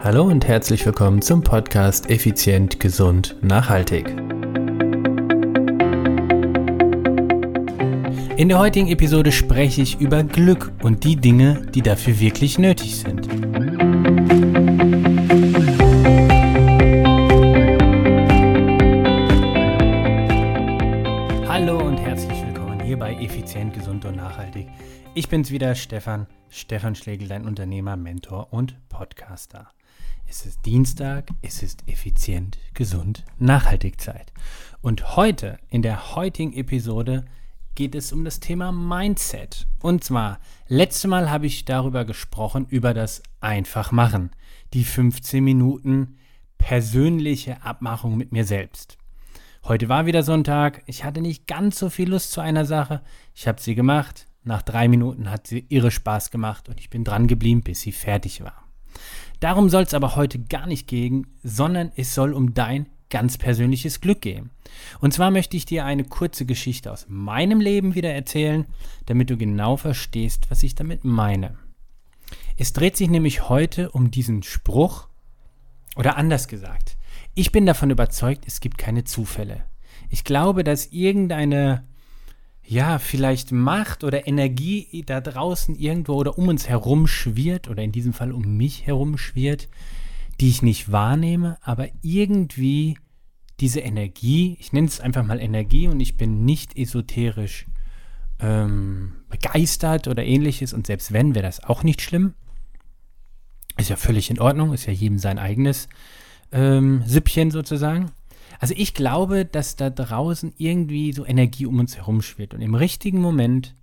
Hallo und herzlich willkommen zum Podcast Effizient, Gesund, Nachhaltig. In der heutigen Episode spreche ich über Glück und die Dinge, die dafür wirklich nötig sind. Hallo und herzlich willkommen hier bei Effizient, Gesund und Nachhaltig. Ich bin's wieder, Stefan, Stefan Schlegel, dein Unternehmer, Mentor und Podcaster. Es ist Dienstag, es ist effizient, gesund, nachhaltig Zeit. Und heute, in der heutigen Episode, geht es um das Thema Mindset. Und zwar, letztes Mal habe ich darüber gesprochen, über das Einfachmachen. Die 15 Minuten persönliche Abmachung mit mir selbst. Heute war wieder Sonntag. Ich hatte nicht ganz so viel Lust zu einer Sache. Ich habe sie gemacht. Nach drei Minuten hat sie irre Spaß gemacht und ich bin dran geblieben, bis sie fertig war. Darum soll es aber heute gar nicht gehen, sondern es soll um dein ganz persönliches Glück gehen. Und zwar möchte ich dir eine kurze Geschichte aus meinem Leben wieder erzählen, damit du genau verstehst, was ich damit meine. Es dreht sich nämlich heute um diesen Spruch, oder anders gesagt, ich bin davon überzeugt, es gibt keine Zufälle. Ich glaube, dass irgendeine ja, vielleicht Macht oder Energie da draußen irgendwo oder um uns herum schwirrt oder in diesem Fall um mich herum schwirrt, die ich nicht wahrnehme, aber irgendwie diese Energie, ich nenne es einfach mal Energie und ich bin nicht esoterisch ähm, begeistert oder ähnliches und selbst wenn, wäre das auch nicht schlimm. Ist ja völlig in Ordnung, ist ja jedem sein eigenes ähm, Süppchen sozusagen. Also ich glaube, dass da draußen irgendwie so Energie um uns herum schwirrt. Und im richtigen Moment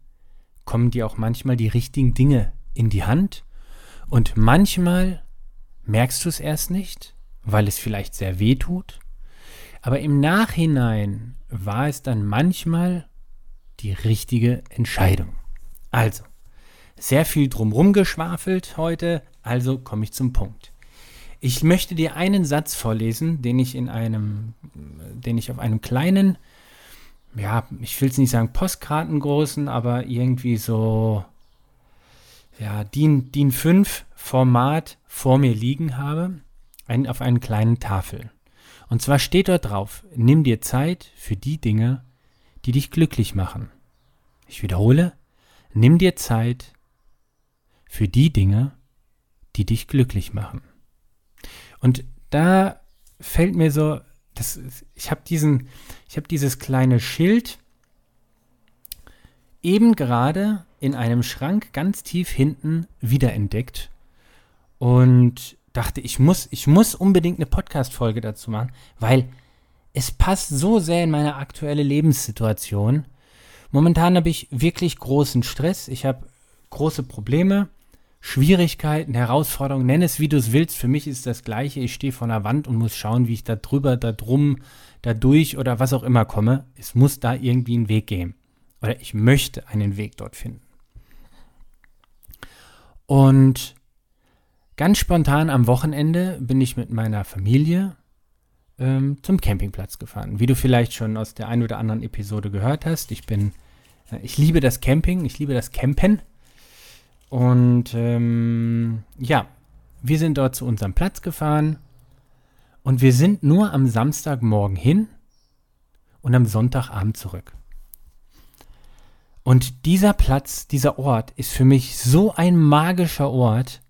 kommen dir auch manchmal die richtigen Dinge in die Hand. Und manchmal merkst du es erst nicht, weil es vielleicht sehr weh tut. Aber im Nachhinein war es dann manchmal die richtige Entscheidung. Also, sehr viel drumrum geschwafelt heute, also komme ich zum Punkt. Ich möchte dir einen Satz vorlesen, den ich in einem, den ich auf einem kleinen, ja, ich will es nicht sagen Postkartengroßen, aber irgendwie so, ja, DIN, DIN 5 Format vor mir liegen habe, ein, auf einer kleinen Tafel. Und zwar steht dort drauf, nimm dir Zeit für die Dinge, die dich glücklich machen. Ich wiederhole, nimm dir Zeit für die Dinge, die dich glücklich machen. Und da fällt mir so, das, ich habe diesen, ich habe dieses kleine Schild eben gerade in einem Schrank ganz tief hinten wiederentdeckt und dachte, ich muss, ich muss unbedingt eine Podcast-Folge dazu machen, weil es passt so sehr in meine aktuelle Lebenssituation. Momentan habe ich wirklich großen Stress. Ich habe große Probleme. Schwierigkeiten, Herausforderungen, nenn es wie du es willst. Für mich ist das Gleiche. Ich stehe vor einer Wand und muss schauen, wie ich da drüber, da drum, da durch oder was auch immer komme. Es muss da irgendwie einen Weg gehen. Oder ich möchte einen Weg dort finden. Und ganz spontan am Wochenende bin ich mit meiner Familie ähm, zum Campingplatz gefahren. Wie du vielleicht schon aus der einen oder anderen Episode gehört hast, ich bin, äh, ich liebe das Camping, ich liebe das Campen. Und ähm, ja, wir sind dort zu unserem Platz gefahren und wir sind nur am Samstagmorgen hin und am Sonntagabend zurück. Und dieser Platz, dieser Ort ist für mich so ein magischer Ort.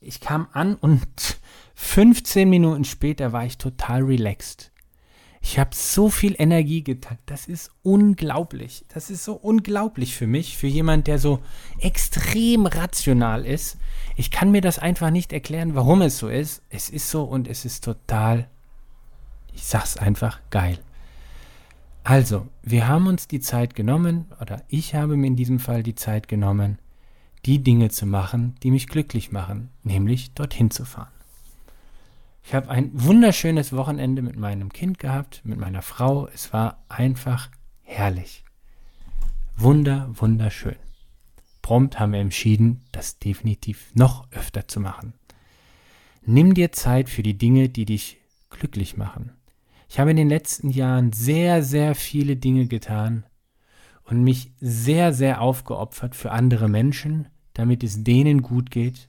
Ich kam an und 15 Minuten später war ich total relaxed. Ich habe so viel Energie getankt. Das ist unglaublich. Das ist so unglaublich für mich, für jemand, der so extrem rational ist. Ich kann mir das einfach nicht erklären, warum es so ist. Es ist so und es ist total, ich sag's einfach, geil. Also, wir haben uns die Zeit genommen, oder ich habe mir in diesem Fall die Zeit genommen, die Dinge zu machen, die mich glücklich machen, nämlich dorthin zu fahren. Ich habe ein wunderschönes Wochenende mit meinem Kind gehabt, mit meiner Frau. Es war einfach herrlich. Wunder, wunderschön. Prompt haben wir entschieden, das definitiv noch öfter zu machen. Nimm dir Zeit für die Dinge, die dich glücklich machen. Ich habe in den letzten Jahren sehr, sehr viele Dinge getan und mich sehr, sehr aufgeopfert für andere Menschen, damit es denen gut geht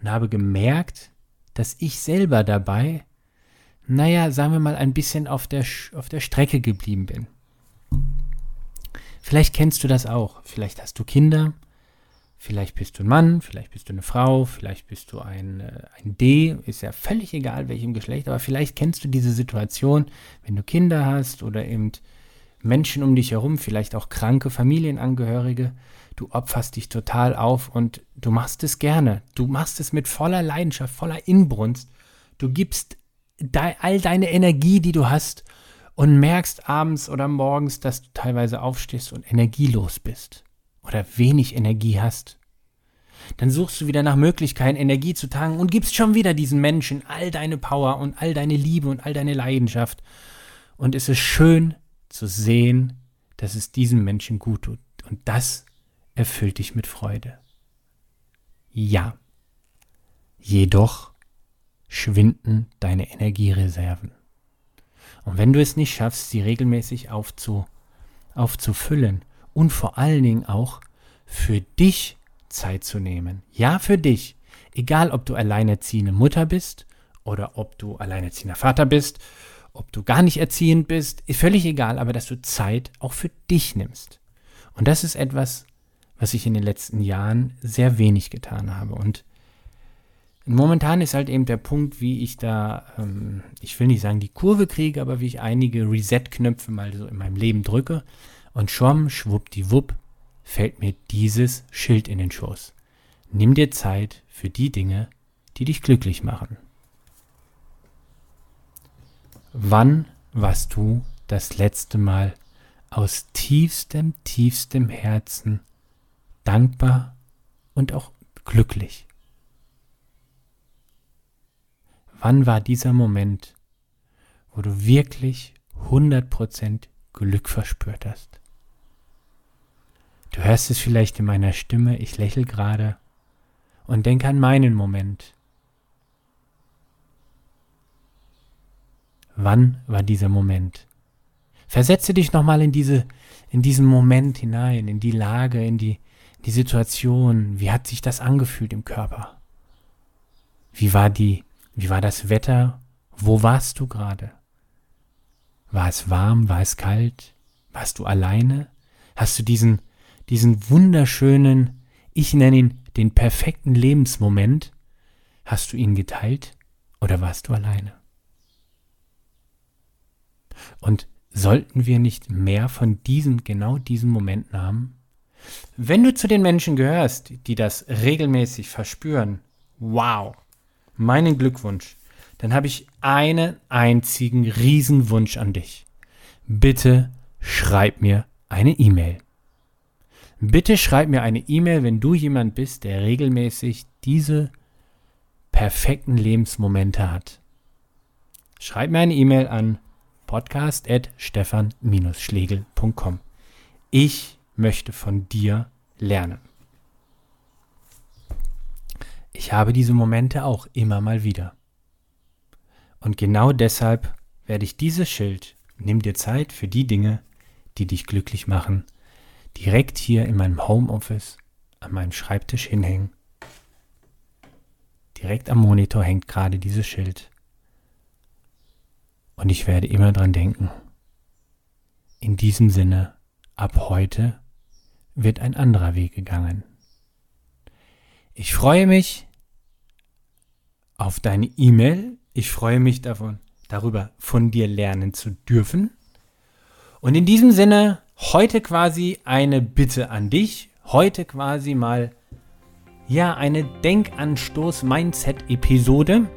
und habe gemerkt, dass ich selber dabei, naja, sagen wir mal, ein bisschen auf der, auf der Strecke geblieben bin. Vielleicht kennst du das auch. Vielleicht hast du Kinder, vielleicht bist du ein Mann, vielleicht bist du eine Frau, vielleicht bist du ein, äh, ein D, ist ja völlig egal, welchem Geschlecht, aber vielleicht kennst du diese Situation, wenn du Kinder hast oder eben Menschen um dich herum, vielleicht auch kranke Familienangehörige, du opferst dich total auf und du machst es gerne. Du machst es mit voller Leidenschaft, voller Inbrunst. Du gibst de all deine Energie, die du hast und merkst abends oder morgens, dass du teilweise aufstehst und energielos bist oder wenig Energie hast. Dann suchst du wieder nach Möglichkeiten, Energie zu tanken und gibst schon wieder diesen Menschen all deine Power und all deine Liebe und all deine Leidenschaft. Und es ist schön zu sehen, dass es diesem Menschen gut tut. Und das erfüllt dich mit Freude. Ja. Jedoch schwinden deine Energiereserven. Und wenn du es nicht schaffst, sie regelmäßig aufzu, aufzufüllen und vor allen Dingen auch für dich Zeit zu nehmen. Ja, für dich. Egal, ob du alleinerziehende Mutter bist oder ob du alleinerziehender Vater bist, ob du gar nicht erziehend bist, ist völlig egal, aber dass du Zeit auch für dich nimmst. Und das ist etwas, was ich in den letzten Jahren sehr wenig getan habe. Und momentan ist halt eben der Punkt, wie ich da, ähm, ich will nicht sagen die Kurve kriege, aber wie ich einige Reset-Knöpfe mal so in meinem Leben drücke. Und schwamm, schwuppdiwupp, fällt mir dieses Schild in den Schoß. Nimm dir Zeit für die Dinge, die dich glücklich machen. Wann warst du das letzte Mal aus tiefstem, tiefstem Herzen dankbar und auch glücklich. Wann war dieser Moment, wo du wirklich 100% Glück verspürt hast? Du hörst es vielleicht in meiner Stimme, ich lächle gerade und denk an meinen Moment. Wann war dieser Moment? Versetze dich nochmal in diese, in diesen Moment hinein, in die Lage, in die, die Situation, wie hat sich das angefühlt im Körper? Wie war die, wie war das Wetter? Wo warst du gerade? War es warm? War es kalt? Warst du alleine? Hast du diesen, diesen wunderschönen, ich nenne ihn den perfekten Lebensmoment, hast du ihn geteilt oder warst du alleine? Und sollten wir nicht mehr von diesen, genau diesen Momenten haben? Wenn du zu den Menschen gehörst, die das regelmäßig verspüren, wow, meinen Glückwunsch, dann habe ich einen einzigen Riesenwunsch an dich. Bitte schreib mir eine E-Mail. Bitte schreib mir eine E-Mail, wenn du jemand bist, der regelmäßig diese perfekten Lebensmomente hat. Schreib mir eine E-Mail an podcast.stefan-schlegel.com. Ich möchte von dir lernen. Ich habe diese Momente auch immer mal wieder. Und genau deshalb werde ich dieses Schild, nimm dir Zeit für die Dinge, die dich glücklich machen, direkt hier in meinem Homeoffice an meinem Schreibtisch hinhängen. Direkt am Monitor hängt gerade dieses Schild. Und ich werde immer dran denken. In diesem Sinne, ab heute wird ein anderer Weg gegangen. Ich freue mich auf deine E-Mail. Ich freue mich davon, darüber von dir lernen zu dürfen. Und in diesem Sinne, heute quasi eine Bitte an dich. Heute quasi mal, ja, eine Denkanstoß-Mindset-Episode.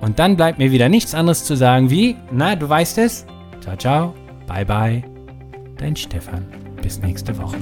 Und dann bleibt mir wieder nichts anderes zu sagen wie, na, du weißt es. Ciao, ciao, bye, bye. Dein Stefan. Bis nächste Woche.